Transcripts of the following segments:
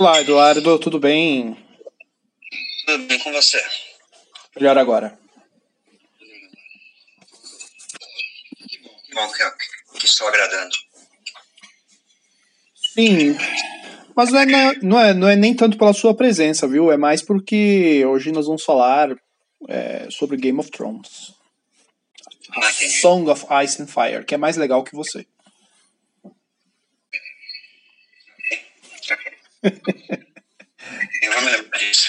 Olá, Eduardo, tudo bem? Tudo bem com você? Melhor agora. Que bom que, que estou agradando. Sim, mas não é, não, é, não é nem tanto pela sua presença, viu? É mais porque hoje nós vamos falar é, sobre Game of Thrones. Ah, Song of Ice and Fire, que é mais legal que você. Eu vou me lembrar disso.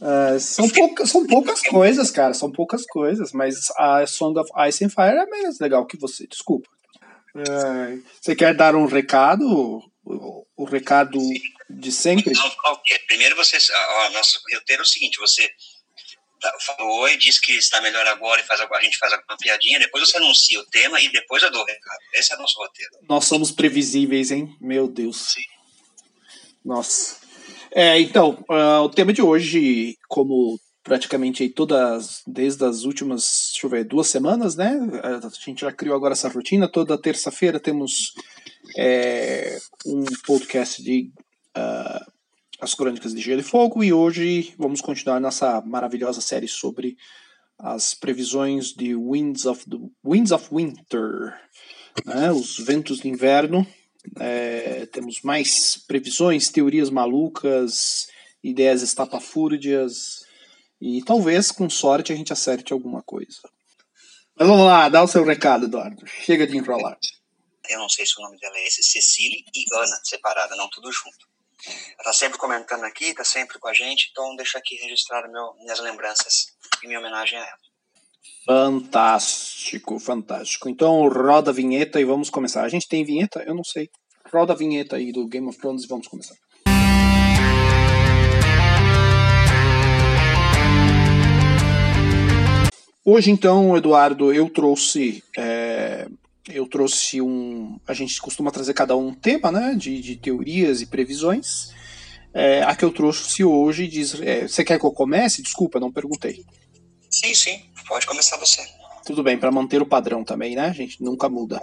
Uh, são, poucas, são poucas coisas, cara. São poucas coisas, mas a Song of Ice and Fire é mais legal que você, desculpa. Uh, você quer dar um recado? O, o recado de sempre? Não, Primeiro você. Ó, nosso roteiro é o seguinte: você falou oi, diz que está melhor agora e faz, a gente faz uma piadinha, depois você anuncia o tema e depois eu dou o recado. Esse é o nosso roteiro. Nós somos previsíveis, hein? Meu Deus. Sim. Nossa. É, então, uh, o tema de hoje, como praticamente todas, desde as últimas, deixa eu ver, duas semanas, né? A gente já criou agora essa rotina. Toda terça-feira temos é, um podcast de uh, as Crônicas de Gelo e Fogo e hoje vamos continuar nossa maravilhosa série sobre as previsões de Winds of, the, Winds of Winter, né? os ventos de inverno. É, temos mais previsões, teorias malucas, ideias estapafúrdias e talvez, com sorte, a gente acerte alguma coisa. Mas vamos lá, dá o seu recado, Eduardo. Chega de enrolar. Eu não sei se o nome dela é esse, Cecília e Ana, separada, não tudo junto. Ela tá sempre comentando aqui, tá sempre com a gente, então deixa aqui registrar meu, minhas lembranças em minha homenagem a ela. Fantástico, fantástico. Então roda a vinheta e vamos começar. A gente tem vinheta? Eu não sei. Roda a vinheta aí do Game of Thrones e vamos começar. Hoje, então, Eduardo, eu trouxe é, eu trouxe um. A gente costuma trazer cada um um tema, né? De, de teorias e previsões. É, a que eu trouxe hoje diz. É, você quer que eu comece? Desculpa, não perguntei. Sim, sim. Pode começar você. Tudo bem, para manter o padrão também, né? A gente nunca muda.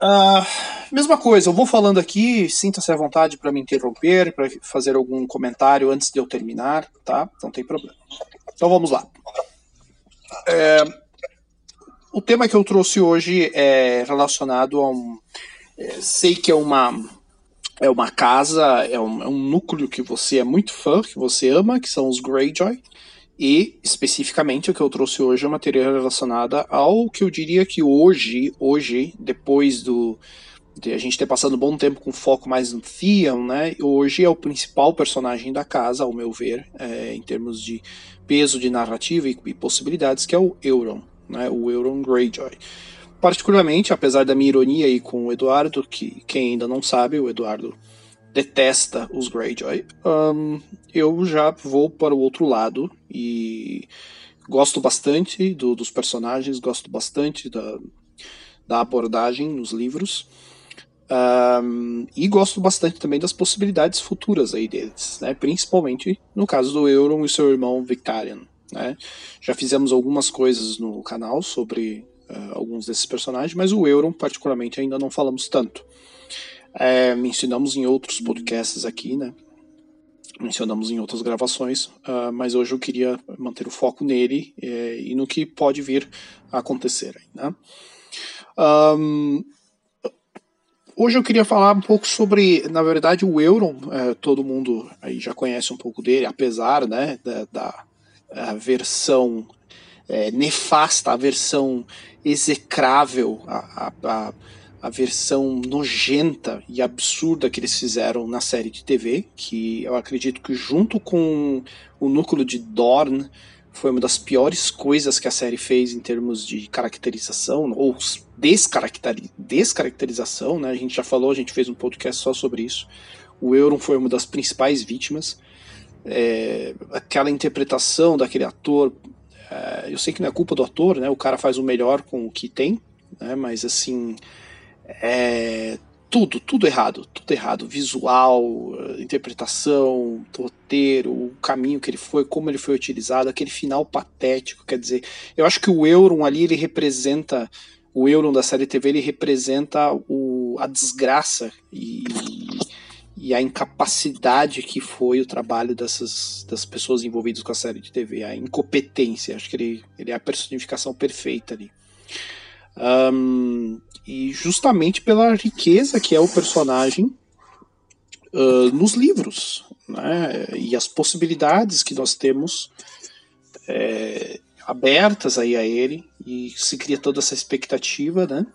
Uh, mesma coisa, eu vou falando aqui, sinta-se à vontade para me interromper, para fazer algum comentário antes de eu terminar, tá? Não tem problema. Então vamos lá. É, o tema que eu trouxe hoje é relacionado a um. É, sei que é uma. É uma casa, é um, é um núcleo que você é muito fã, que você ama, que são os Greyjoy. E, especificamente, o que eu trouxe hoje é uma teoria relacionada ao que eu diria que hoje, hoje, depois do, de a gente ter passado um bom tempo com foco mais no Theon, né? Hoje é o principal personagem da casa, ao meu ver, é, em termos de peso de narrativa e, e possibilidades, que é o Euron né, o Euron Greyjoy. Particularmente, apesar da minha ironia aí com o Eduardo, que quem ainda não sabe, o Eduardo detesta os Greyjoy, um, eu já vou para o outro lado e gosto bastante do, dos personagens, gosto bastante da, da abordagem nos livros. Um, e gosto bastante também das possibilidades futuras aí deles, né? principalmente no caso do Euron e seu irmão Victarion. Né? Já fizemos algumas coisas no canal sobre uh, alguns desses personagens, mas o Euron, particularmente, ainda não falamos tanto. É, mencionamos em outros podcasts aqui, né? Mencionamos em outras gravações, uh, mas hoje eu queria manter o foco nele é, e no que pode vir a acontecer. Né? Um, hoje eu queria falar um pouco sobre, na verdade, o Euron. É, todo mundo aí já conhece um pouco dele, apesar né, da, da a versão é, nefasta, a versão execrável, a, a, a, versão nojenta e absurda que eles fizeram na série de TV, que eu acredito que junto com o núcleo de Dorn foi uma das piores coisas que a série fez em termos de caracterização, ou descaracterização, né? A gente já falou, a gente fez um podcast só sobre isso. O Euron foi uma das principais vítimas é, aquela interpretação daquele ator. É, eu sei que não é culpa do ator, né? O cara faz o melhor com o que tem, né? Mas assim, é, tudo, tudo errado, tudo errado. Visual, interpretação, roteiro, o caminho que ele foi, como ele foi utilizado, aquele final patético. Quer dizer, eu acho que o Euron ali ele representa o Euron da série TV ele representa o, a desgraça e, e a incapacidade que foi o trabalho dessas das pessoas envolvidas com a série de TV, a incompetência. Acho que ele, ele é a personificação perfeita ali. Um, e justamente pela riqueza que é o personagem uh, nos livros né, e as possibilidades que nós temos é, abertas aí a ele e se cria toda essa expectativa, né?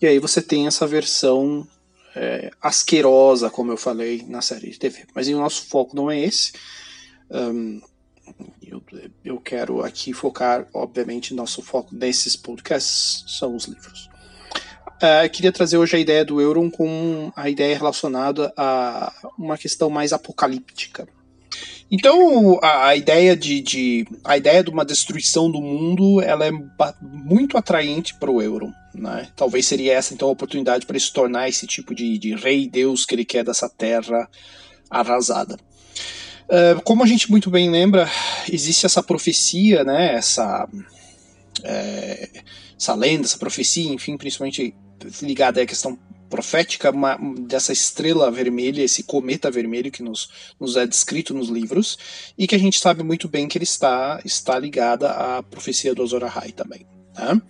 E aí você tem essa versão é, asquerosa, como eu falei na série de TV. Mas o nosso foco não é esse. Um, eu, eu quero aqui focar, obviamente, nosso foco nesses podcasts são os livros. Uh, queria trazer hoje a ideia do Euron com a ideia relacionada a uma questão mais apocalíptica. Então, a, a ideia de, de, a ideia de uma destruição do mundo, ela é muito atraente para o Euron. Né? Talvez seria essa então a oportunidade para ele se tornar esse tipo de, de rei Deus que ele quer dessa terra arrasada. Uh, como a gente muito bem lembra, existe essa profecia, né? Essa é, essa lenda, essa profecia, enfim, principalmente ligada à questão profética uma, dessa estrela vermelha, esse cometa vermelho que nos, nos é descrito nos livros, e que a gente sabe muito bem que ele está, está ligada à profecia do Azor Ahai também. Né?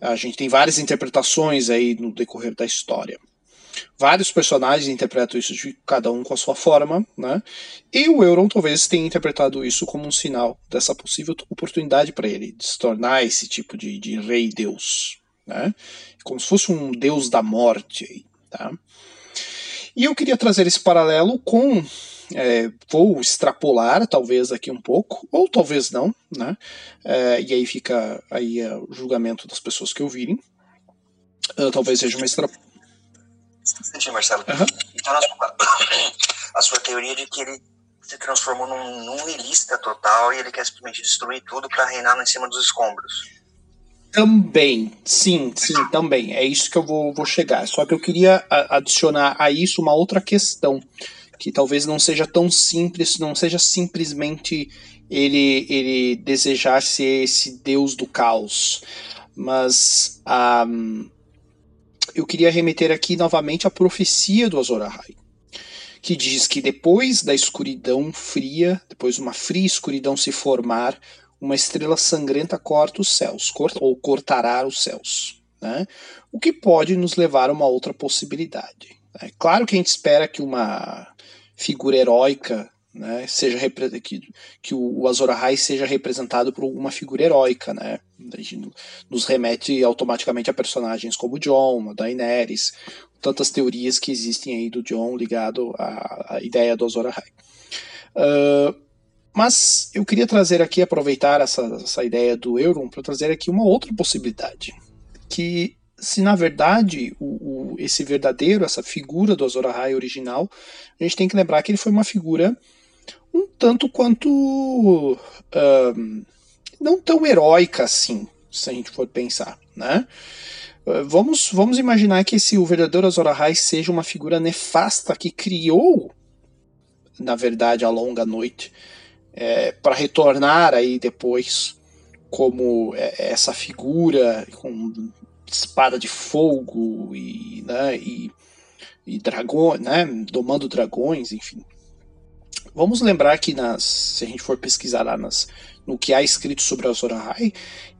A gente tem várias interpretações aí no decorrer da história. Vários personagens interpretam isso de cada um com a sua forma, né? E o Euron talvez tenha interpretado isso como um sinal dessa possível oportunidade para ele de se tornar esse tipo de, de rei deus, né? Como se fosse um deus da morte, tá? E eu queria trazer esse paralelo com é, vou extrapolar talvez aqui um pouco, ou talvez não, né? É, e aí fica aí é, o julgamento das pessoas que ouvirem. Uh, talvez seja uma extra... Entendi, Marcelo. Uhum. Então, a sua teoria de que ele se transformou num, num total e ele quer simplesmente destruir tudo para reinar em cima dos escombros. Também, sim, sim, também. É isso que eu vou, vou chegar. Só que eu queria adicionar a isso uma outra questão, que talvez não seja tão simples, não seja simplesmente ele, ele desejar ser esse deus do caos. Mas um, eu queria remeter aqui novamente à profecia do Azor Ahai, que diz que depois da escuridão fria, depois de uma fria escuridão se formar, uma estrela sangrenta corta os céus, corta, ou cortará os céus. Né? O que pode nos levar a uma outra possibilidade. É claro que a gente espera que uma figura heróica né, seja que, que o Azor Ahai seja representado por uma figura heróica, né? Nos remete automaticamente a personagens como John, a Daenerys, tantas teorias que existem aí do John ligado à, à ideia do Azor Ahai. Uh, mas eu queria trazer aqui, aproveitar essa, essa ideia do Euron, para trazer aqui uma outra possibilidade. Que se na verdade o, o, esse verdadeiro, essa figura do Azor Ahai original, a gente tem que lembrar que ele foi uma figura um tanto quanto um, não tão heróica assim, se a gente for pensar, né? Vamos, vamos imaginar que esse o verdadeiro Azor Ahai seja uma figura nefasta que criou, na verdade, a longa noite é, para retornar aí depois como é, essa figura com espada de fogo e, né, e, e dragões, né, domando dragões, enfim. Vamos lembrar que nas, se a gente for pesquisar lá nas, no que há escrito sobre Azor Ahai,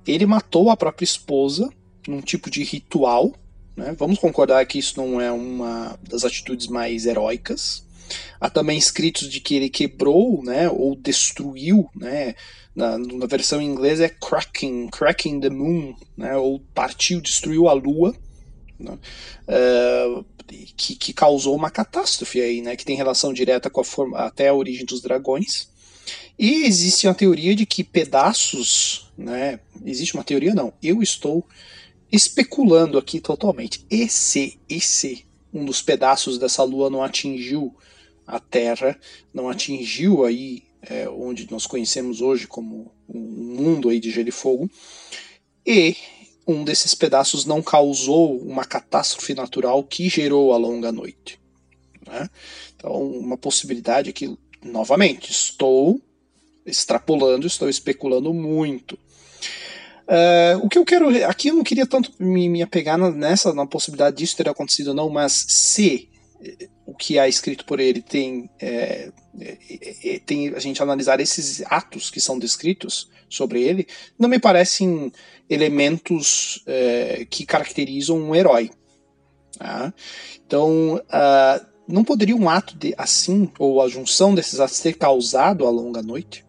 ele matou a própria esposa num tipo de ritual. Né? Vamos concordar que isso não é uma das atitudes mais heróicas. Há também escritos de que ele quebrou, né, ou destruiu, né, na, na versão em inglês é cracking, cracking the moon, né, ou partiu, destruiu a lua, né, uh, que, que, causou uma catástrofe aí, né, que tem relação direta com a forma, até a origem dos dragões. E existe uma teoria de que pedaços, né, existe uma teoria não, eu estou especulando aqui totalmente. Esse, esse, um dos pedaços dessa lua não atingiu a Terra, não atingiu aí é, onde nós conhecemos hoje como um mundo aí de gelo e fogo, e um desses pedaços não causou uma catástrofe natural que gerou a longa noite. Né? Então, uma possibilidade que, novamente, estou extrapolando, estou especulando muito. Uh, o que eu quero. Aqui eu não queria tanto me, me apegar nessa, na possibilidade disso ter acontecido não, mas se o que é escrito por ele tem, é, é, é, tem a gente analisar esses atos que são descritos sobre ele, não me parecem elementos é, que caracterizam um herói. Tá? Então, uh, não poderia um ato de, assim, ou a junção desses atos ter causado a longa noite?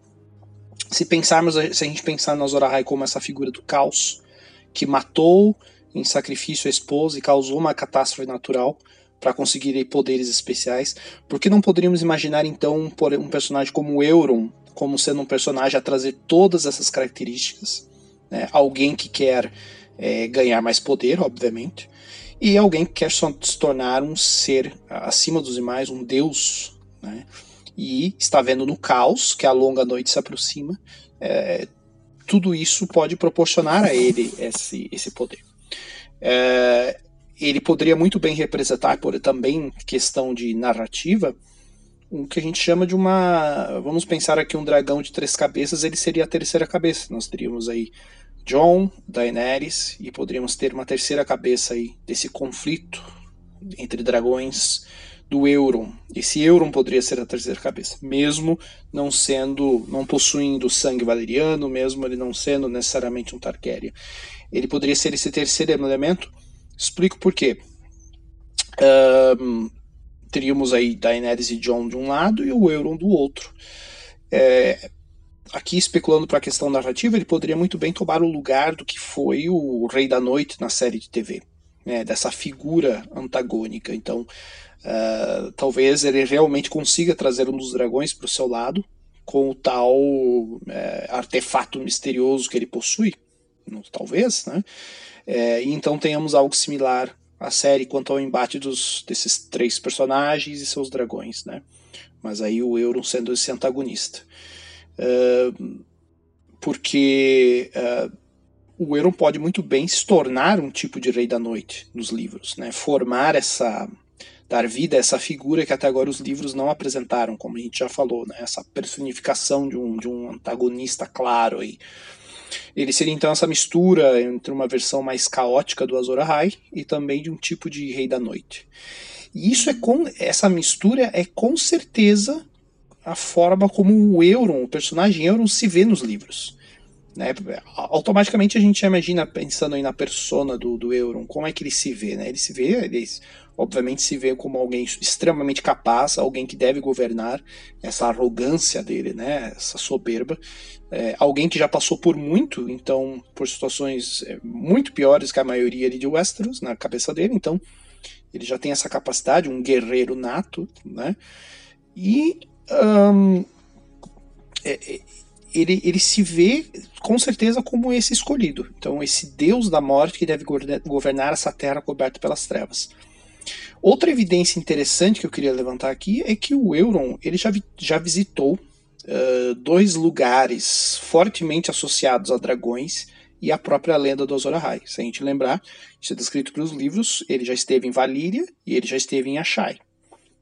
Se pensarmos, se a gente pensar na Zorahai como essa figura do caos, que matou em sacrifício a esposa e causou uma catástrofe natural, para conseguir poderes especiais. Por que não poderíamos imaginar então um personagem como Euron como sendo um personagem a trazer todas essas características? Né? Alguém que quer é, ganhar mais poder, obviamente, e alguém que quer se tornar um ser acima dos demais, um deus, né? e está vendo no caos que a longa noite se aproxima. É, tudo isso pode proporcionar a ele esse, esse poder. É, ele poderia muito bem representar, por também questão de narrativa, o que a gente chama de uma. Vamos pensar aqui um dragão de três cabeças, ele seria a terceira cabeça. Nós teríamos aí John, Daenerys, e poderíamos ter uma terceira cabeça aí desse conflito entre dragões do Euron. Esse Euron poderia ser a terceira cabeça, mesmo não sendo, não possuindo sangue valeriano, mesmo ele não sendo necessariamente um Targaryen. Ele poderia ser esse terceiro elemento Explico por quê. Um, teríamos aí Daenerys e Jon de um lado e o Euron do outro. É, aqui especulando para a questão narrativa, ele poderia muito bem tomar o lugar do que foi o Rei da Noite na série de TV, né, dessa figura antagônica. Então, uh, talvez ele realmente consiga trazer um dos dragões para o seu lado com o tal uh, artefato misterioso que ele possui, talvez, né? É, então tenhamos algo similar à série quanto ao embate dos, desses três personagens e seus dragões, né? Mas aí o Euron sendo esse antagonista. Uh, porque uh, o Euron pode muito bem se tornar um tipo de Rei da Noite nos livros, né? Formar essa dar vida a essa figura que até agora os livros não apresentaram, como a gente já falou, né? Essa personificação de um, de um antagonista claro aí. Ele seria então essa mistura entre uma versão mais caótica do Azor Ahai e também de um tipo de Rei da Noite. E isso é com essa mistura é com certeza a forma como o Euron, o personagem Euron se vê nos livros. Né? Automaticamente a gente imagina pensando aí na persona do, do Euron, como é que ele se vê, né? Ele se vê, ele obviamente se vê como alguém extremamente capaz, alguém que deve governar, essa arrogância dele, né? Essa soberba, é, alguém que já passou por muito, então por situações é, muito piores que a maioria de Westeros na cabeça dele, então ele já tem essa capacidade, um guerreiro nato, né? E um, é, ele, ele se vê com certeza como esse escolhido, então esse Deus da morte que deve governar essa terra coberta pelas trevas. Outra evidência interessante que eu queria levantar aqui é que o Euron ele já, vi, já visitou uh, dois lugares fortemente associados a dragões e a própria lenda do Azor Ahai. Se a gente lembrar, isso é descrito pelos livros, ele já esteve em Valíria e ele já esteve em Ashai.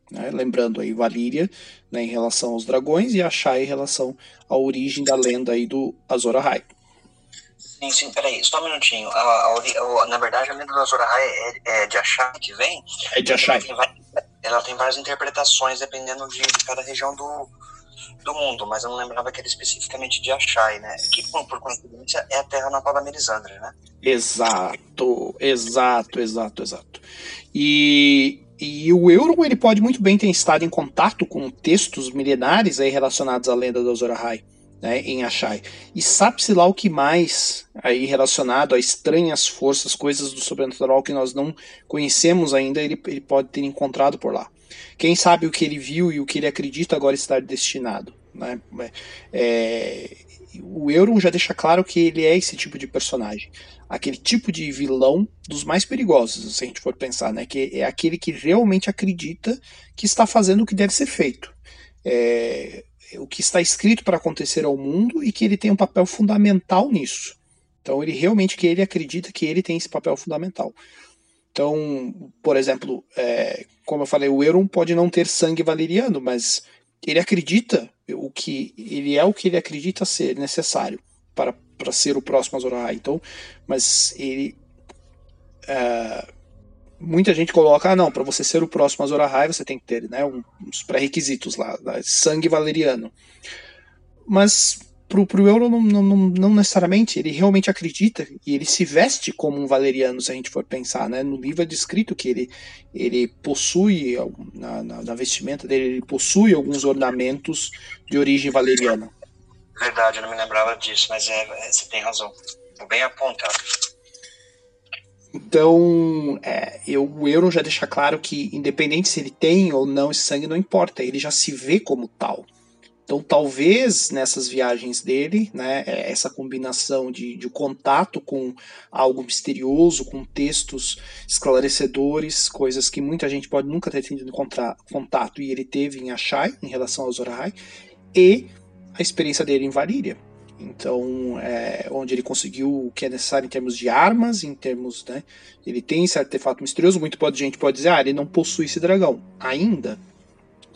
Né? Lembrando aí Valíria né, em relação aos dragões e Ashai em relação à origem da lenda aí do Azor Ahai. Sim, sim, peraí, só um minutinho. A, a, a, na verdade, a lenda do Azor é, é, de Ashai que vem? É de Ashai. Ela tem, ela tem várias interpretações dependendo de, de cada região do, do mundo, mas eu não lembrava que era especificamente de Achai, né? Que, por, por coincidência, é a terra natal da Melisandre, né? Exato, exato, exato, exato. E, e o Euron ele pode muito bem ter estado em contato com textos milenares aí relacionados à lenda do Azor Ahai, né, em Achai. E sabe-se lá o que mais aí relacionado a estranhas forças, coisas do sobrenatural que nós não conhecemos ainda, ele, ele pode ter encontrado por lá. Quem sabe o que ele viu e o que ele acredita agora estar destinado. Né? É, o Euron já deixa claro que ele é esse tipo de personagem. Aquele tipo de vilão dos mais perigosos, se a gente for pensar, né? Que é aquele que realmente acredita que está fazendo o que deve ser feito. É, o que está escrito para acontecer ao mundo e que ele tem um papel fundamental nisso. Então ele realmente que ele acredita que ele tem esse papel fundamental. Então, por exemplo, é, como eu falei, o Euron pode não ter sangue valeriano, mas ele acredita o que ele é o que ele acredita ser necessário para para ser o próximo Azor Ahai. Então, mas ele uh, muita gente coloca, ah, não, para você ser o próximo Azor Ahai, você tem que ter, né, uns pré-requisitos lá, sangue valeriano. Mas pro, pro Euro não, não, não, necessariamente, ele realmente acredita e ele se veste como um valeriano, se a gente for pensar, né? No livro é descrito que ele, ele possui, na, na, na vestimenta dele, ele possui alguns ornamentos de origem valeriana. Verdade, eu não me lembrava disso, mas é, é você tem razão. Bem apontado. Então, é, eu, o Euron já deixa claro que, independente se ele tem ou não esse sangue, não importa, ele já se vê como tal. Então, talvez nessas viagens dele, né, é, essa combinação de, de contato com algo misterioso, com textos esclarecedores, coisas que muita gente pode nunca ter tido contato e ele teve em Ashai, em relação ao Zorahai, e a experiência dele em Varíria. Então, é, onde ele conseguiu o que é necessário em termos de armas, em termos, né, ele tem esse artefato misterioso, muito pode, gente pode dizer, ah, ele não possui esse dragão. Ainda,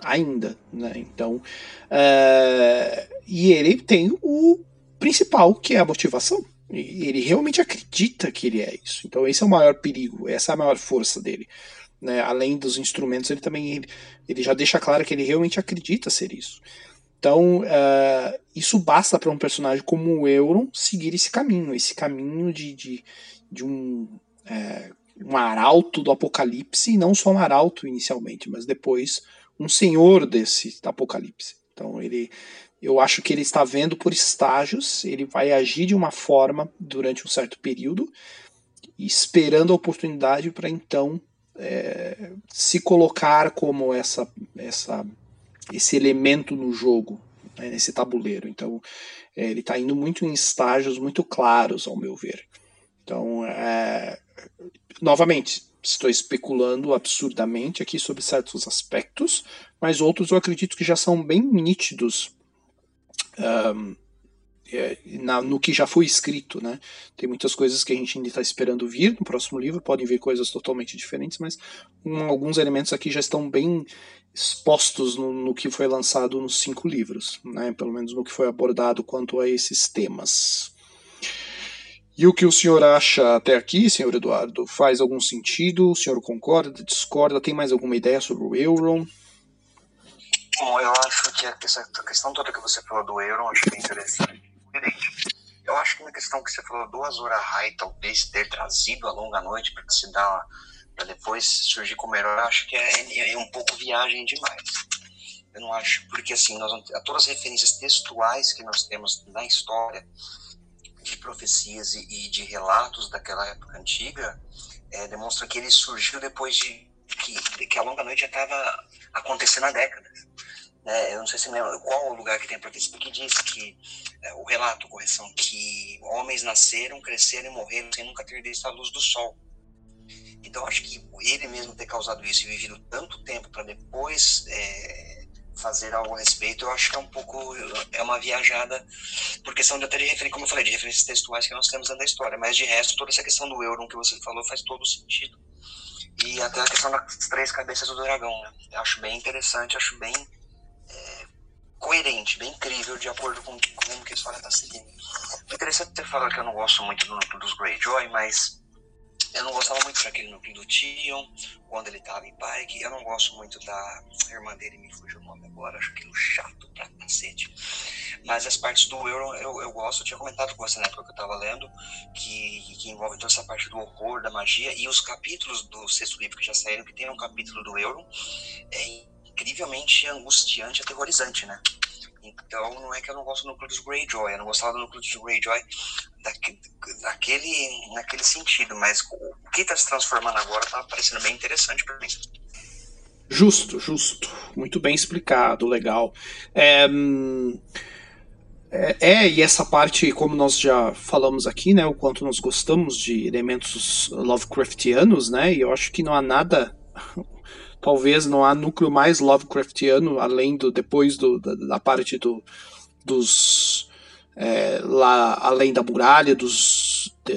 ainda, né? Então, uh, e ele tem o principal, que é a motivação. Ele realmente acredita que ele é isso. Então esse é o maior perigo, essa é a maior força dele. Né? Além dos instrumentos, ele também ele, ele já deixa claro que ele realmente acredita ser isso. Então, uh, isso basta para um personagem como o Euron seguir esse caminho, esse caminho de, de, de um, é, um arauto do apocalipse, e não só um arauto inicialmente, mas depois um senhor desse apocalipse. Então ele, eu acho que ele está vendo por estágios, ele vai agir de uma forma durante um certo período, esperando a oportunidade para então é, se colocar como essa, essa, esse elemento no jogo, né, nesse tabuleiro. Então é, ele está indo muito em estágios muito claros, ao meu ver. Então, é, novamente, estou especulando absurdamente aqui sobre certos aspectos, mas outros eu acredito que já são bem nítidos um, na, no que já foi escrito, né? Tem muitas coisas que a gente ainda está esperando vir no próximo livro, podem vir coisas totalmente diferentes, mas um, alguns elementos aqui já estão bem expostos no, no, que foi lançado nos cinco livros, né? Pelo menos no que foi abordado quanto a esses temas. E o que o senhor acha até aqui, senhor Eduardo? Faz algum sentido? O senhor concorda, discorda? Tem mais alguma ideia sobre o Euron? Bom, eu acho que a questão toda que você falou do Euron, acho bem interessante. Eu acho que na questão que você falou do Azor Ahai, talvez ter trazido a longa noite para se dar, para depois surgir como herói, acho que é, é, um pouco viagem demais. Eu não acho, porque assim, nós, todas as referências textuais que nós temos na história, de profecias e, e de relatos daquela época antiga é, demonstra que ele surgiu depois de que, que a longa noite já estava acontecendo há décadas. Né? Eu não sei se lembra qual o lugar que tem a profecia que diz que é, o relato, correção, que homens nasceram, cresceram e morreram sem nunca ter visto a luz do sol. Então acho que ele mesmo ter causado isso e vivido tanto tempo para depois é, fazer algo a respeito, eu acho que é um pouco, é uma viajada, por questão de até de referir, como eu falei, de referências textuais que nós temos dentro da história, mas de resto, toda essa questão do euro que você falou faz todo sentido. E até a questão das três cabeças do dragão, né? Acho bem interessante, acho bem é, coerente, bem incrível de acordo com, com o que a história está seguindo. Interessante você falar que eu não gosto muito do núcleo dos Greyjoy, mas eu não gostava muito daquele núcleo do Tion, quando ele estava em Pike. Eu não gosto muito da irmã dele, me fugiu o nome agora, acho que chato pra cacete. Mas as partes do Euron eu, eu gosto, eu tinha comentado com você na época que eu estava lendo, que, que envolve toda essa parte do horror, da magia, e os capítulos do sexto livro que já saíram, que tem um capítulo do Euron, é incrivelmente angustiante, aterrorizante, né? Então não é que eu não gosto do núcleo dos Greyjoy, eu não gostava do núcleo dos Greyjoy daquele, naquele sentido, mas o que está se transformando agora está parecendo bem interessante para mim. Justo, justo. Muito bem explicado, legal. É, é, é, e essa parte, como nós já falamos aqui, né, o quanto nós gostamos de elementos Lovecraftianos, né, e eu acho que não há nada talvez não há núcleo mais Lovecraftiano além do depois do, da, da parte do, dos é, lá além da muralha dos de,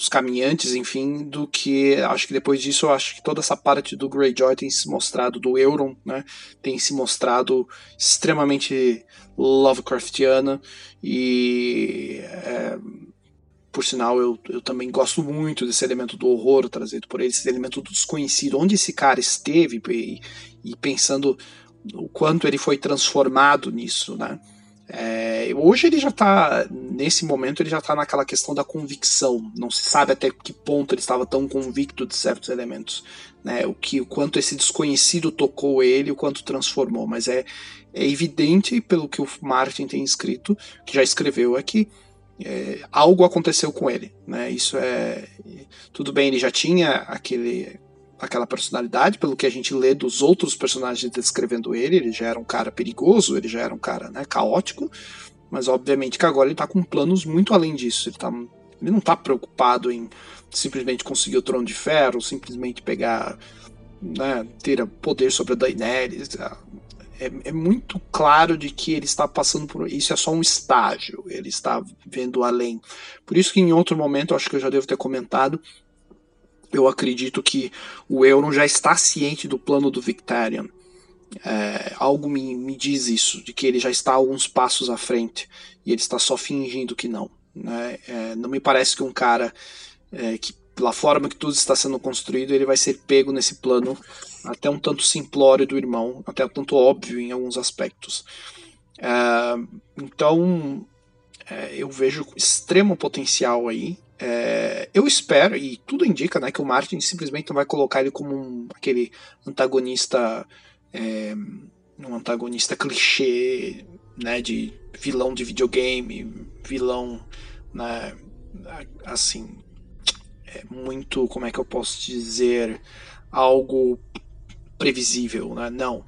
os caminhantes, enfim, do que acho que depois disso acho que toda essa parte do Greyjoy tem se mostrado do Euron, né, tem se mostrado extremamente Lovecraftiana e é, por sinal eu, eu também gosto muito desse elemento do horror trazido por ele, esse elemento do desconhecido, onde esse cara esteve e, e pensando o quanto ele foi transformado nisso, né? É, hoje ele já está, nesse momento, ele já está naquela questão da convicção. Não se sabe até que ponto ele estava tão convicto de certos elementos. Né? O, que, o quanto esse desconhecido tocou ele, o quanto transformou. Mas é, é evidente, pelo que o Martin tem escrito, que já escreveu aqui, é, algo aconteceu com ele. Né? Isso é. Tudo bem, ele já tinha aquele aquela personalidade, pelo que a gente lê dos outros personagens descrevendo ele, ele já era um cara perigoso, ele já era um cara né, caótico, mas obviamente que agora ele está com planos muito além disso. Ele, tá, ele não está preocupado em simplesmente conseguir o trono de ferro, simplesmente pegar, né, ter poder sobre a Daenerys. É, é, muito claro de que ele está passando por isso é só um estágio, ele está vendo além. Por isso que em outro momento, acho que eu já devo ter comentado, eu acredito que o Euron já está ciente do plano do Victarion. É, algo me, me diz isso, de que ele já está alguns passos à frente e ele está só fingindo que não. Né? É, não me parece que um cara é, que, pela forma que tudo está sendo construído, ele vai ser pego nesse plano até um tanto simplório do irmão, até um tanto óbvio em alguns aspectos. É, então, é, eu vejo extremo potencial aí. É, eu espero, e tudo indica né, que o Martin simplesmente não vai colocar ele como um, aquele antagonista. Um antagonista clichê né, de vilão de videogame, vilão né, assim. É muito, como é que eu posso dizer, algo previsível, né? Não.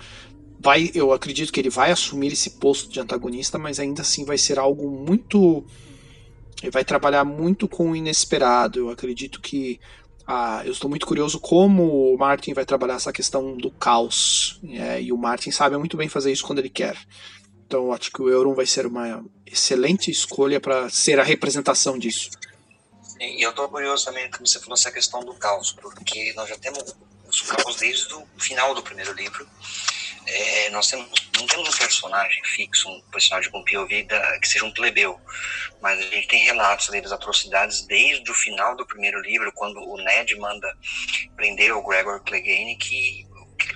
Vai, eu acredito que ele vai assumir esse posto de antagonista, mas ainda assim vai ser algo muito ele vai trabalhar muito com o inesperado. Eu acredito que. Ah, eu estou muito curioso como o Martin vai trabalhar essa questão do caos. É, e o Martin sabe muito bem fazer isso quando ele quer. Então eu acho que o Euron vai ser uma excelente escolha para ser a representação disso. E eu estou curioso também como você falou essa questão do caos, porque nós já temos os caos desde o final do primeiro livro. É, nós temos, não temos um personagem fixo, um personagem com POV da, que seja um plebeu, mas a gente tem relatos ali das atrocidades desde o final do primeiro livro, quando o Ned manda prender o Gregor Clegane, que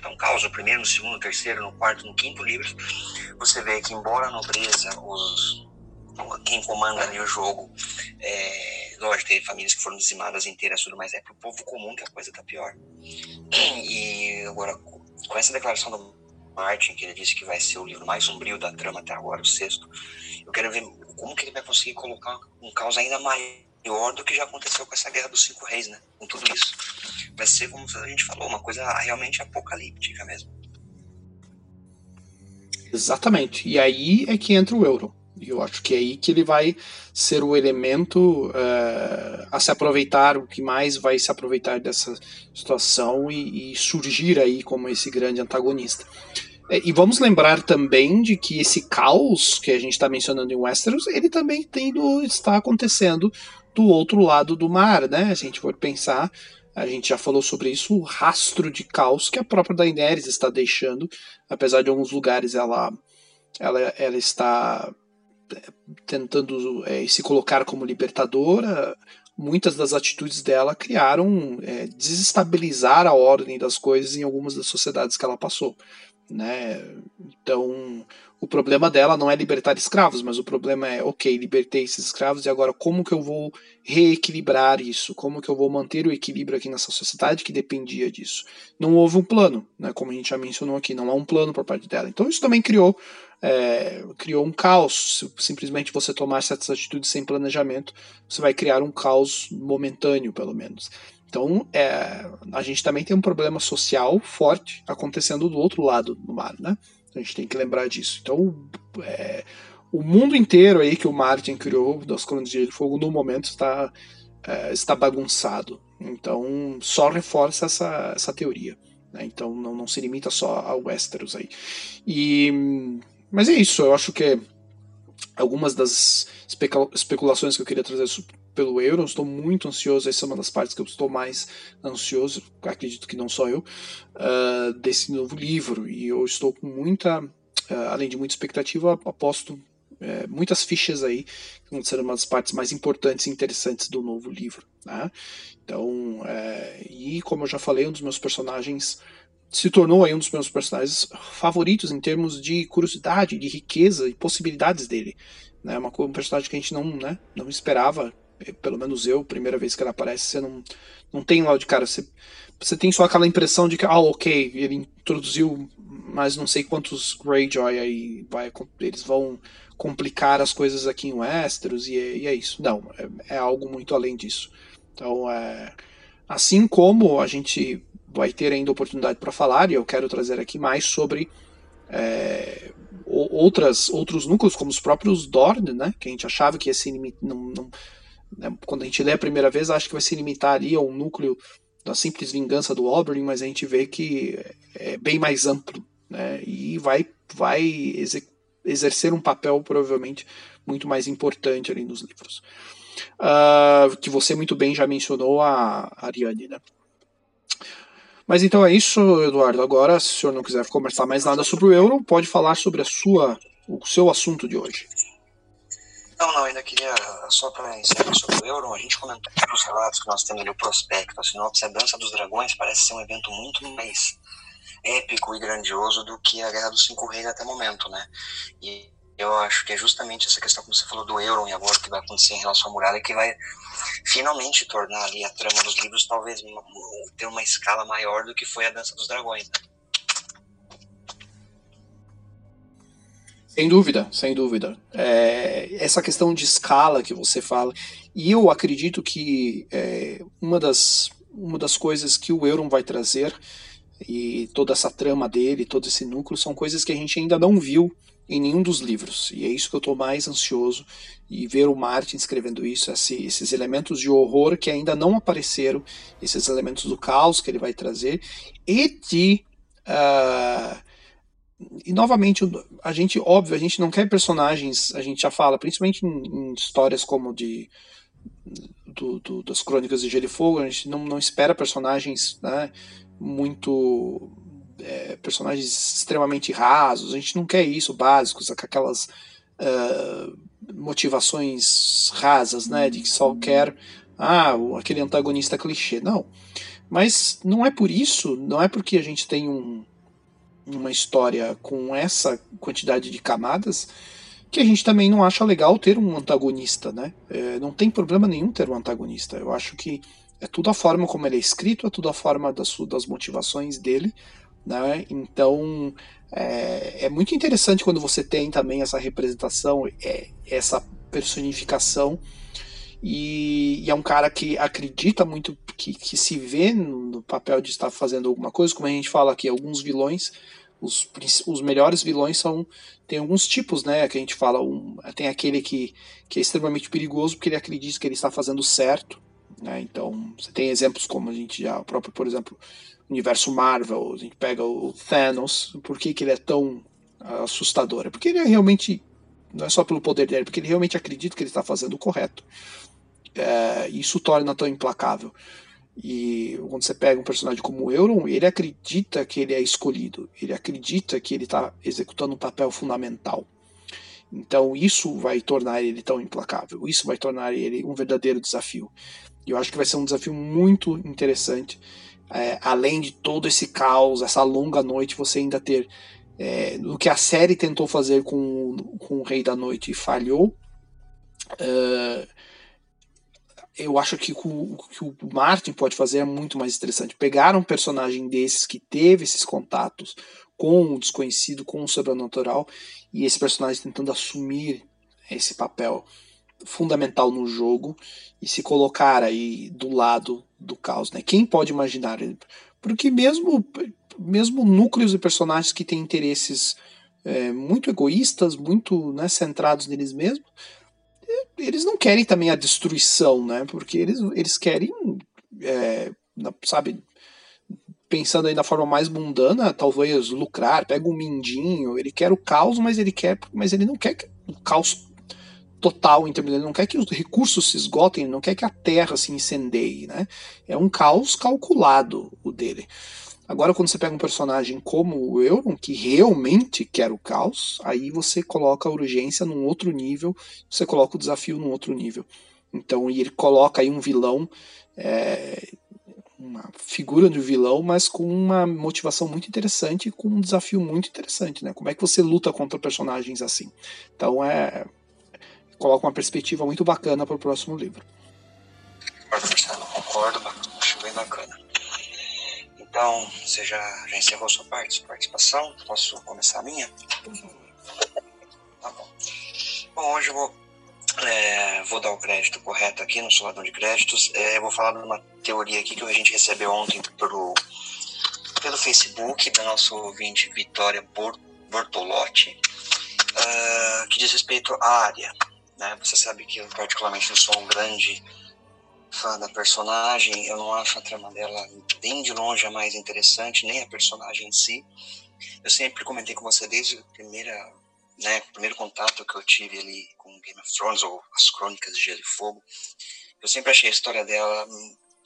um caos, no primeiro, no segundo, no terceiro, no quarto, no quinto livro, você vê que embora a nobreza, os, quem comanda ali o jogo, é, lógico, tem famílias que foram dizimadas inteiras, tudo, mas é pro povo comum que a coisa tá pior. E agora, com essa declaração do Martin, que ele disse que vai ser o livro mais sombrio da trama até agora, o sexto. Eu quero ver como que ele vai conseguir colocar um caos ainda maior do que já aconteceu com essa Guerra dos Cinco Reis, né? Com tudo isso. Vai ser, como a gente falou, uma coisa realmente apocalíptica mesmo. Exatamente. E aí é que entra o euro. E eu acho que é aí que ele vai ser o elemento uh, a se aproveitar, o que mais vai se aproveitar dessa situação e, e surgir aí como esse grande antagonista. É, e vamos lembrar também de que esse caos que a gente está mencionando em Westeros, ele também do, está acontecendo do outro lado do mar, né? Se a gente for pensar, a gente já falou sobre isso, o rastro de caos que a própria Daenerys está deixando, apesar de alguns lugares ela, ela, ela está tentando é, se colocar como libertadora, muitas das atitudes dela criaram é, desestabilizar a ordem das coisas em algumas das sociedades que ela passou né? Então, o problema dela não é libertar escravos, mas o problema é, ok, libertei esses escravos e agora como que eu vou reequilibrar isso? Como que eu vou manter o equilíbrio aqui nessa sociedade que dependia disso? Não houve um plano, né? Como a gente já mencionou aqui, não há um plano por parte dela. Então isso também criou é, criou um caos. Simplesmente você tomar certas atitudes sem planejamento, você vai criar um caos momentâneo, pelo menos. Então, é, a gente também tem um problema social forte acontecendo do outro lado do mar, né? A gente tem que lembrar disso. Então, é, o mundo inteiro aí que o Martin criou das Crônicas de Fogo no momento está, é, está bagunçado. Então, só reforça essa, essa teoria. Né? Então, não, não se limita só ao Westeros aí. E, mas é isso, eu acho que algumas das especulações que eu queria trazer pelo euro. Estou muito ansioso, essa é uma das partes que eu estou mais ansioso, acredito que não só eu, uh, desse novo livro. E eu estou com muita, uh, além de muita expectativa, aposto uh, muitas fichas aí, que vão ser uma das partes mais importantes e interessantes do novo livro. Né? Então, é, e como eu já falei, um dos meus personagens se tornou aí um dos meus personagens favoritos em termos de curiosidade, de riqueza e possibilidades dele. Né? Uma, um personagem que a gente não, né, não esperava, eh, pelo menos eu, primeira vez que ele aparece, você não, não tem lá de cara, você, você tem só aquela impressão de que, ah, ok, ele introduziu mais não sei quantos Greyjoy aí, vai, eles vão complicar as coisas aqui em Westeros e, é, e é isso. Não, é, é, algo muito além disso. Então, é, assim como a gente vai ter ainda oportunidade para falar, e eu quero trazer aqui mais sobre é, outras, outros núcleos, como os próprios Dorn, né, que a gente achava que ia se limitar. Não, não, né, quando a gente lê a primeira vez, acho que vai se limitar ali a um núcleo da simples vingança do Oberyn, mas a gente vê que é bem mais amplo né, e vai, vai exercer um papel provavelmente muito mais importante ali nos livros. Uh, que você muito bem já mencionou a Ariane, né? Mas então é isso, Eduardo. Agora, se o senhor não quiser conversar mais nada sobre o euro, pode falar sobre a sua, o seu assunto de hoje. Não, não, ainda queria, só para encerrar sobre o euro, a gente comentou nos relatos que nós temos ali o prospecto, a sinopse, a Dança dos Dragões parece ser um evento muito mais épico e grandioso do que a Guerra dos Cinco Reis até o momento, né? E eu acho que é justamente essa questão, como você falou, do euro e agora o que vai acontecer em relação à muralha, que vai finalmente tornar ali a trama dos livros talvez ter uma escala maior do que foi a Dança dos Dragões. Né? Sem dúvida, sem dúvida. É, essa questão de escala que você fala, e eu acredito que é, uma, das, uma das coisas que o Euron vai trazer, e toda essa trama dele, todo esse núcleo, são coisas que a gente ainda não viu em nenhum dos livros. E é isso que eu estou mais ansioso e ver o Martin escrevendo isso, esse, esses elementos de horror que ainda não apareceram, esses elementos do caos que ele vai trazer e de uh, e novamente a gente óbvio a gente não quer personagens a gente já fala principalmente em, em histórias como de do, do, das crônicas de Gelo e Fogo a gente não, não espera personagens né, muito é, personagens extremamente rasos, a gente não quer isso, básicos, aquelas uh, motivações rasas, né, de que só quer ah, aquele antagonista clichê. Não. Mas não é por isso, não é porque a gente tem um, uma história com essa quantidade de camadas que a gente também não acha legal ter um antagonista, né? É, não tem problema nenhum ter um antagonista. Eu acho que é tudo a forma como ele é escrito, é tudo a forma das, das motivações dele, né? Então é, é, muito interessante quando você tem também essa representação, é, essa personificação. E, e, é um cara que acredita muito, que, que se vê no, papel de estar fazendo alguma coisa, como a gente fala aqui, alguns vilões, os, os melhores vilões são. Tem alguns tipos, né? Que a gente fala. Um, tem aquele que, que é extremamente perigoso porque ele acredita que ele está fazendo certo. Né? Então, você tem exemplos como a gente já, o próprio, por exemplo, universo Marvel, a gente pega o Thanos, por que, que ele é tão assustador? É porque ele é realmente, não é só pelo poder dele, é porque ele realmente acredita que ele está fazendo o correto. É, isso torna tão implacável. E quando você pega um personagem como o Euron, ele acredita que ele é escolhido, ele acredita que ele está executando um papel fundamental. Então isso vai tornar ele tão implacável, isso vai tornar ele um verdadeiro desafio. E eu acho que vai ser um desafio muito interessante é, além de todo esse caos, essa longa noite, você ainda ter é, o que a série tentou fazer com, com o Rei da Noite e falhou. Uh, eu acho que o que o Martin pode fazer é muito mais interessante. Pegar um personagem desses que teve esses contatos com o desconhecido, com o sobrenatural, e esse personagem tentando assumir esse papel fundamental no jogo e se colocar aí do lado do caos, né? Quem pode imaginar? Porque mesmo mesmo núcleos e personagens que têm interesses é, muito egoístas, muito né, centrados neles mesmos, eles não querem também a destruição, né? Porque eles, eles querem, é, sabe, pensando aí na forma mais mundana, talvez lucrar, pega um mindinho, ele quer o caos, mas ele quer, mas ele não quer que o caos total termos ele não quer que os recursos se esgotem, não quer que a terra se incendeie, né? É um caos calculado o dele. Agora, quando você pega um personagem como o Euron, que realmente quer o caos, aí você coloca a urgência num outro nível, você coloca o desafio num outro nível. Então, e ele coloca aí um vilão, é, uma figura de vilão, mas com uma motivação muito interessante e com um desafio muito interessante, né? Como é que você luta contra personagens assim? Então, é, coloca uma perspectiva muito bacana para o próximo livro. Concordo, concordo, acho bem bacana. Então, você já, já encerrou sua parte, sua participação? Posso começar a minha? Tá bom. Bom, hoje eu vou, é, vou dar o crédito correto aqui no solador de créditos. É, vou falar de uma teoria aqui que a gente recebeu ontem pelo, pelo Facebook da nossa ouvinte Vitória Bortolotti, uh, que diz respeito à área. Né? Você sabe que eu particularmente não sou um grande fã da personagem, eu não acho a trama dela bem de longe a mais interessante, nem a personagem em si. Eu sempre comentei com você desde a primeira, né, o primeiro contato que eu tive ali com Game of Thrones ou as Crônicas de Gelo e Fogo. Eu sempre achei a história dela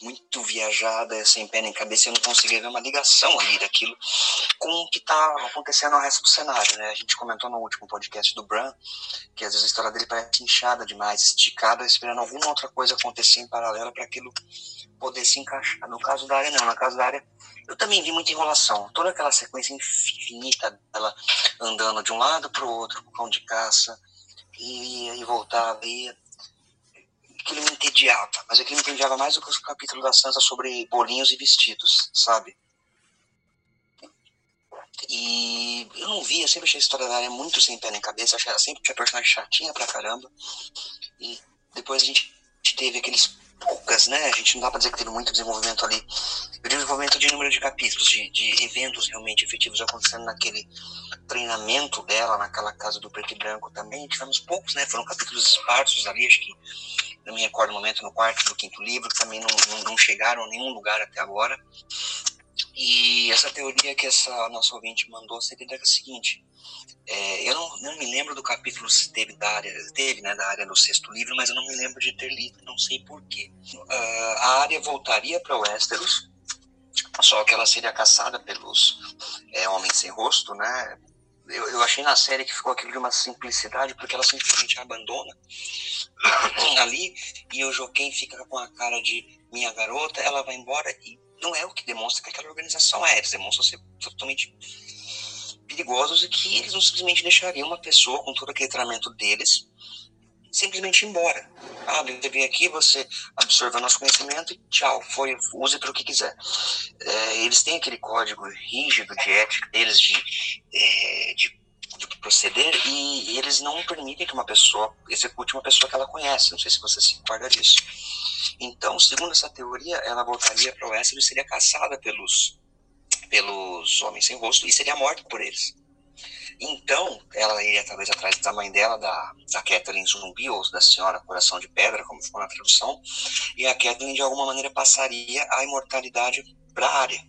muito viajada, sem pé nem cabeça, eu não conseguia ver uma ligação ali daquilo com o que está acontecendo no resto do cenário, né? A gente comentou no último podcast do Bran que às vezes a história dele parece inchada demais, esticada, esperando alguma outra coisa acontecer em paralelo para aquilo poder se encaixar. No caso da área, não. No caso da área, eu também vi muita enrolação. Toda aquela sequência infinita dela andando de um lado para o outro, com cão de caça, e, e voltava, e aquilo me entediava, mas aquilo me entediava mais do que o capítulo da Sansa sobre bolinhos e vestidos, sabe? E eu não vi, eu sempre achei a história da área muito sem pé nem cabeça, achei sempre tinha personagem chatinha pra caramba. E depois a gente teve aqueles poucas, né? A gente não dá pra dizer que teve muito desenvolvimento ali. Digo desenvolvimento de número de capítulos, de, de eventos realmente efetivos acontecendo naquele treinamento dela, naquela casa do preto e branco também. Tivemos poucos, né? Foram capítulos esparsos ali, acho que não me recordo o momento, no quarto do quinto livro, que também não, não, não chegaram a nenhum lugar até agora. E essa teoria que essa nossa ouvinte mandou seria a seguinte: é, eu não, não, me lembro do capítulo se teve da área, teve, né, da área no sexto livro, mas eu não me lembro de ter lido, não sei porquê. Uh, a área voltaria para Westeros, só que ela seria caçada pelos é, homens sem rosto, né? Eu, eu achei na série que ficou aquilo de uma simplicidade, porque ela simplesmente abandona ali e o Joaquim fica com a cara de minha garota, ela vai embora e não é o que demonstra que aquela organização é. Eles demonstram ser totalmente perigosos e que eles não simplesmente deixariam uma pessoa com todo aquele treinamento deles simplesmente ir embora. Ah, você vem aqui, você absorve o nosso conhecimento e tchau, foi, use para o que quiser. É, eles têm aquele código rígido de ética deles de, é, de, de, proceder e eles não permitem que uma pessoa execute uma pessoa que ela conhece. Não sei se você se recorda disso. Então, segundo essa teoria, ela voltaria para o oeste e seria caçada pelos, pelos homens sem rosto e seria morta por eles. Então, ela iria talvez atrás da mãe dela, da, da Kathleen Zumbi, ou da Senhora Coração de Pedra, como ficou na tradução, e a Kathleen de alguma maneira passaria a imortalidade para a área.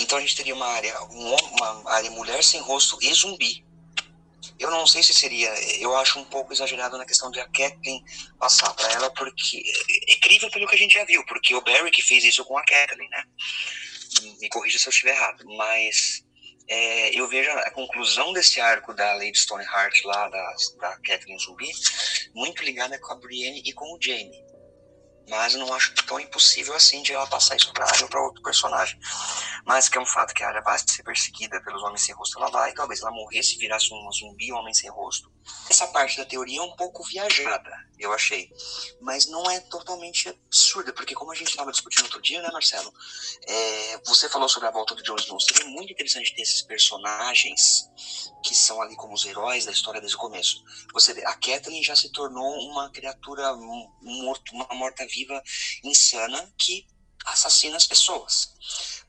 Então a gente teria uma área, uma área mulher sem rosto e zumbi. Eu não sei se seria, eu acho um pouco exagerado na questão de a Kathleen passar para ela, porque é crível pelo que a gente já viu, porque o Barry que fez isso com a Kathleen, né? Me corrija se eu estiver errado, mas é, eu vejo a conclusão desse arco da Lady Stoneheart lá, da, da Kathleen Zumbi, muito ligada com a Brienne e com o Jaime mas não acho tão impossível assim de ela passar isso para área ou para outro personagem. Mas que é um fato que a área vai ser perseguida pelos homens sem rosto, ela vai, talvez ela morresse, virasse um zumbi, um homem sem rosto. Essa parte da teoria é um pouco viajada, eu achei, mas não é totalmente absurda, porque como a gente estava discutindo outro dia, né, Marcelo? É, você falou sobre a volta do Jon Snow, seria muito interessante ter esses personagens que são ali como os heróis da história desde o começo. Você vê, a Kathleen já se tornou uma criatura morto, uma morta-viva insana que assassina as pessoas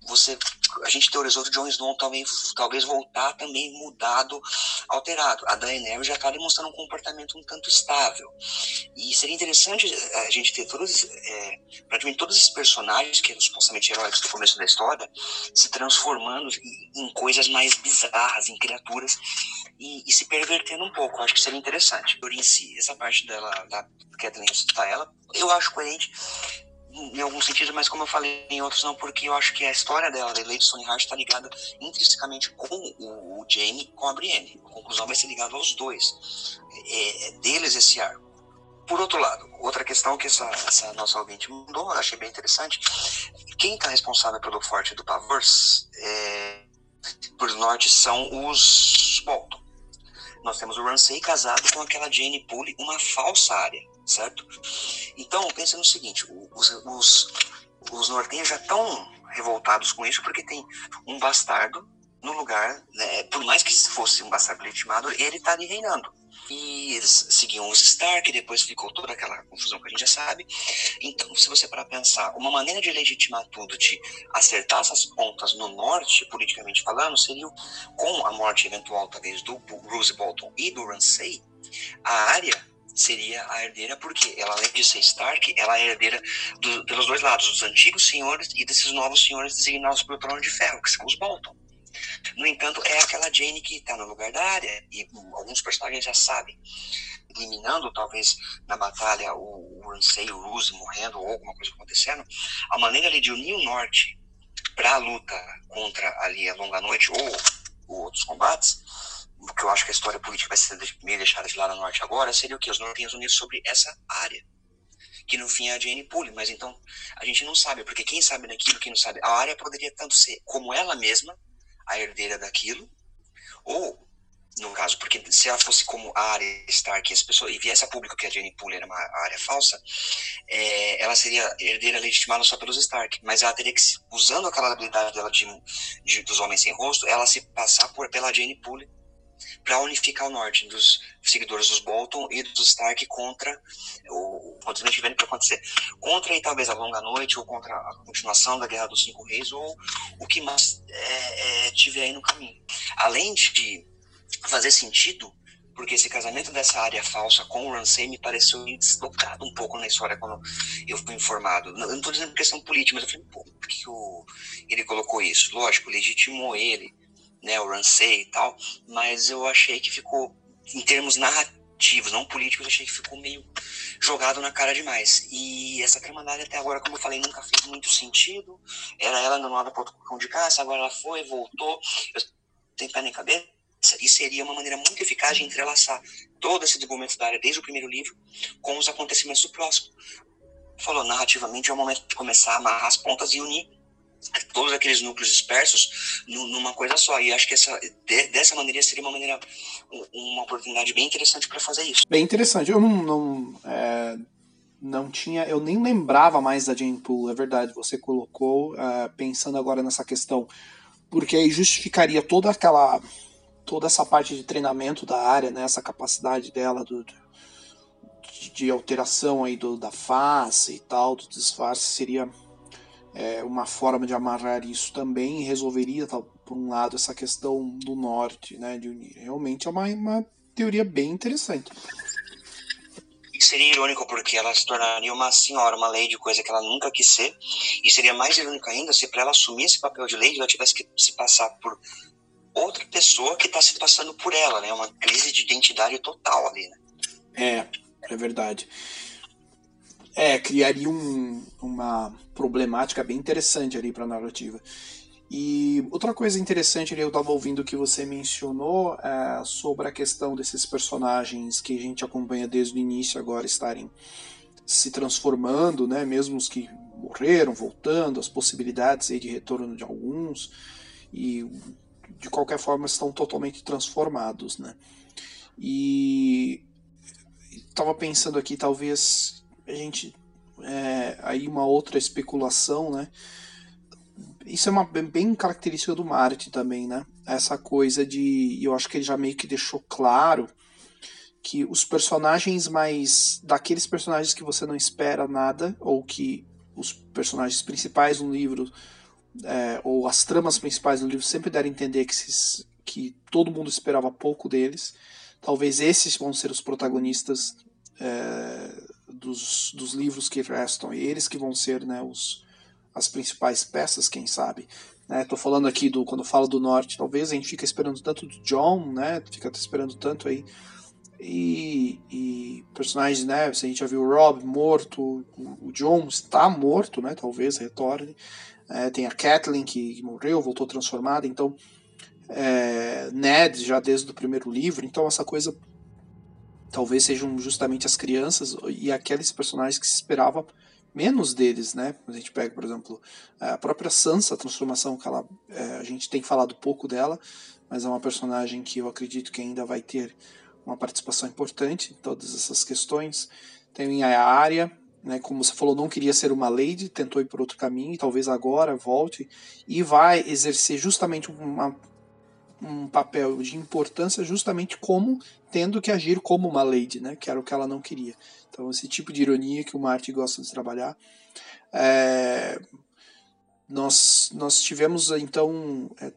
você a gente teorizou que Jon Snow também, talvez voltar também mudado, alterado. A Daenerys já está demonstrando um comportamento um tanto estável. E seria interessante eh, a gente ter todos, é, praticamente todos esses personagens, que eram supostamente heróis do começo da história, se transformando em coisas mais bizarras, em criaturas, e, e se pervertendo um pouco. Eu acho que seria interessante. Por em si, essa parte dela, da Kathleen citar ela, eu acho coerente em algum sentido, mas como eu falei em outros não, porque eu acho que a história dela, da Lady Stoneheart, está ligada intrinsecamente com o, o Jamie com a Brienne. A conclusão vai ser ligada aos dois. É, é deles esse arco. Por outro lado, outra questão que essa, essa nossa ouvinte mandou, eu achei bem interessante. Quem está responsável pelo Forte do Pavors é, por norte são os Bolton. Nós temos o Ramsay casado com aquela Jane Poole, uma falsa área certo? Então, pensa no seguinte, os, os, os nortenhos já estão revoltados com isso porque tem um bastardo no lugar, né, por mais que fosse um bastardo legitimado, ele está ali reinando. E eles seguiam os Stark, depois ficou toda aquela confusão que a gente já sabe. Então, se você para pensar, uma maneira de legitimar tudo, de acertar essas pontas no norte, politicamente falando, seria com a morte eventual, talvez, do Bruce Bolton e do Ramsay, a área seria a herdeira, porque ela, além de ser Stark, ela é herdeira do, pelos dois lados, dos antigos senhores e desses novos senhores designados pelo Trono de Ferro, que são os Bolton. No entanto, é aquela Jane que está no lugar da área, e alguns personagens já sabem, eliminando talvez na batalha o, o Ansei, o Ruse morrendo ou alguma coisa acontecendo, a maneira ali de unir o Norte para a luta contra ali a Longa Noite ou, ou outros combates o que eu acho que a história política vai ser meio deixada de lado no norte agora, seria o que? Os nortenhos unidos sobre essa área. Que no fim é a Jane Poole, mas então a gente não sabe, porque quem sabe daquilo, quem não sabe. A área poderia tanto ser como ela mesma, a herdeira daquilo, ou, no caso, porque se ela fosse como a área Stark e as pessoas, e viesse a público que a Jane Poole era uma área falsa, é, ela seria herdeira legitimada só pelos Stark, mas ela teria que, usando aquela habilidade dela de, de dos homens sem rosto, ela se passar por, pela Jane Poole para unificar o norte dos seguidores dos Bolton e dos Stark contra o, continente vendo para acontecer contra e talvez a longa noite ou contra a continuação da guerra dos cinco reis ou o que mais é, é, tiver aí no caminho além de fazer sentido porque esse casamento dessa área falsa com o Ramsay me pareceu deslocado um pouco na história quando eu fui informado. Não estou dizendo questão política, mas eu falei, pô, por que o, ele colocou isso? Lógico, legitimou ele, né, o Ramsey e tal, mas eu achei que ficou, em termos narrativos, não políticos, achei que ficou meio jogado na cara demais. E essa Tremandade até agora, como eu falei, nunca fez muito sentido. Era ela no lado para o de caça, agora ela foi, voltou, eu tenho pé nem cabeça. E seria uma maneira muito eficaz de entrelaçar todo esse desenvolvimento da área, desde o primeiro livro, com os acontecimentos do próximo. Falou, narrativamente é o momento de começar a amarrar as pontas e unir todos aqueles núcleos dispersos numa coisa só. E acho que essa, dessa maneira seria uma maneira, uma oportunidade bem interessante para fazer isso. Bem interessante. Eu não, não, é, não tinha, eu nem lembrava mais da Jane Poole, é verdade. Você colocou, é, pensando agora nessa questão, porque aí justificaria toda aquela, toda essa parte de treinamento da área, né, essa capacidade dela do, de, de alteração aí do, da face e tal, do disfarce, seria é, uma forma de amarrar isso também resolveria, tá, por um lado, essa questão do norte, né, de unir. Realmente é uma, uma teoria bem interessante. E seria irônico porque ela se tornaria uma senhora, uma lady, coisa que ela nunca quis ser. E seria mais irônico ainda se para ela assumir esse papel de lady, ela tivesse que se passar por outra pessoa que está se passando por ela, né? Uma crise de identidade total ali, né? É, é verdade. É, criaria um, uma problemática bem interessante ali para a narrativa. E outra coisa interessante eu estava ouvindo que você mencionou é, sobre a questão desses personagens que a gente acompanha desde o início agora estarem se transformando, né, mesmo os que morreram, voltando, as possibilidades aí de retorno de alguns, e de qualquer forma estão totalmente transformados. Né? E estava pensando aqui, talvez a gente é, aí uma outra especulação, né? Isso é uma bem característica do Marte também, né? Essa coisa de, eu acho que ele já meio que deixou claro que os personagens mais daqueles personagens que você não espera nada ou que os personagens principais no livro, é, ou as tramas principais do livro, sempre deram a entender que, esses, que todo mundo esperava pouco deles. Talvez esses vão ser os protagonistas é, dos, dos livros que restam, e eles que vão ser né, os, as principais peças, quem sabe. Né, tô falando aqui do quando falo do norte, talvez a gente fica esperando tanto do John, né? Fica esperando tanto aí. E, e personagens, né? A gente já viu o Rob morto, o, John está morto, né? Talvez retorne. É, tem a Kathleen que morreu, voltou transformada. Então, é, Ned já desde o primeiro livro. Então, essa coisa talvez sejam justamente as crianças e aqueles personagens que se esperava menos deles, né? A gente pega, por exemplo, a própria Sansa, a transformação que ela, é, a gente tem falado pouco dela, mas é uma personagem que eu acredito que ainda vai ter uma participação importante em todas essas questões. Tem a Arya, né, como você falou, não queria ser uma lady, tentou ir por outro caminho, e talvez agora volte e vai exercer justamente uma, um papel de importância justamente como tendo que agir como uma lady, né, que era o que ela não queria. Então, esse tipo de ironia que o Martin gosta de trabalhar. É, nós, nós tivemos, então, é,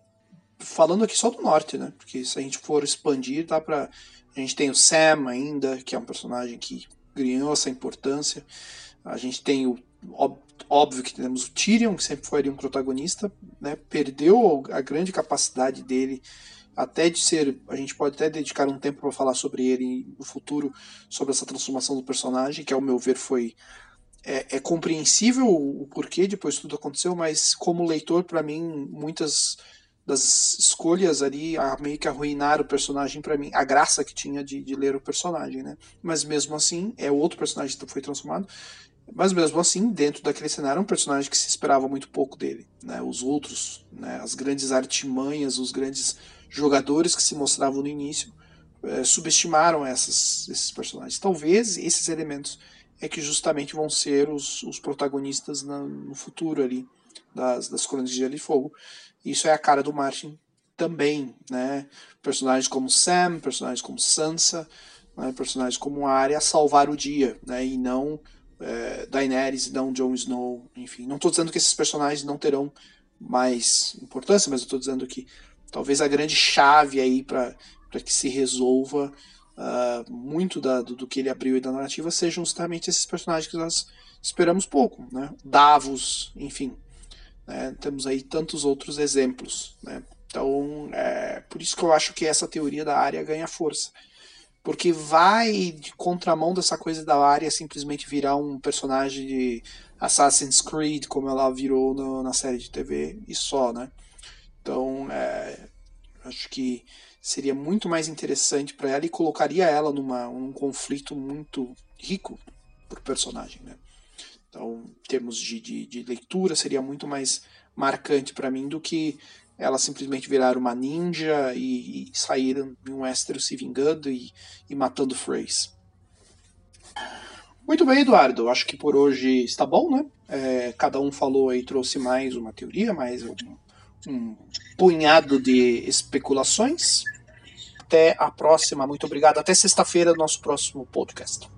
falando aqui só do norte, né, porque se a gente for expandir, dá para A gente tem o Sam ainda, que é um personagem que ganhou essa importância. A gente tem o óbvio que temos o Tyrion, que sempre foi um protagonista, né, perdeu a grande capacidade dele até de ser, a gente pode até dedicar um tempo para falar sobre ele no futuro, sobre essa transformação do personagem, que ao meu ver foi é, é compreensível o, porquê depois tudo aconteceu, mas como leitor para mim muitas das escolhas ali a, meio que arruinaram o personagem para mim, a graça que tinha de, de ler o personagem, né? Mas mesmo assim é outro personagem que foi transformado mas mesmo assim, dentro daquele cenário, é um personagem que se esperava muito pouco dele. Né? Os outros, né? as grandes artimanhas, os grandes jogadores que se mostravam no início, é, subestimaram essas, esses personagens. Talvez esses elementos é que justamente vão ser os, os protagonistas na, no futuro ali das, das Crônicas de Gelo e Fogo. Isso é a cara do Martin também, né? Personagens como Sam, personagens como Sansa, né? personagens como Arya salvar o dia, né? E não é, Daenerys não Jon Snow, enfim. Não estou dizendo que esses personagens não terão mais importância, mas eu estou dizendo que talvez a grande chave aí para que se resolva uh, muito da, do, do, que ele abriu e da narrativa sejam justamente esses personagens que nós esperamos pouco, né? Davos, enfim. Né? Temos aí tantos outros exemplos, né? Então, é por isso que eu acho que essa teoria da área ganha força porque vai de contramão dessa coisa da área simplesmente virar um personagem de Assassin's Creed, como ela virou no, na série de TV, e só, né? Então, é, acho que seria muito mais interessante para ela e colocaria ela numa um conflito muito rico pro personagem, né? Então, em termos de, de, de leitura, seria muito mais marcante para mim do que ela simplesmente virar uma ninja e, e sair em um Westeros se vingando e, e matando Freys. Muito bem, Eduardo. Acho que por hoje está bom, né? É, cada um falou e trouxe mais uma teoria, mais um, um punhado de especulações. Até a próxima. Muito obrigado. Até sexta-feira, nosso próximo podcast.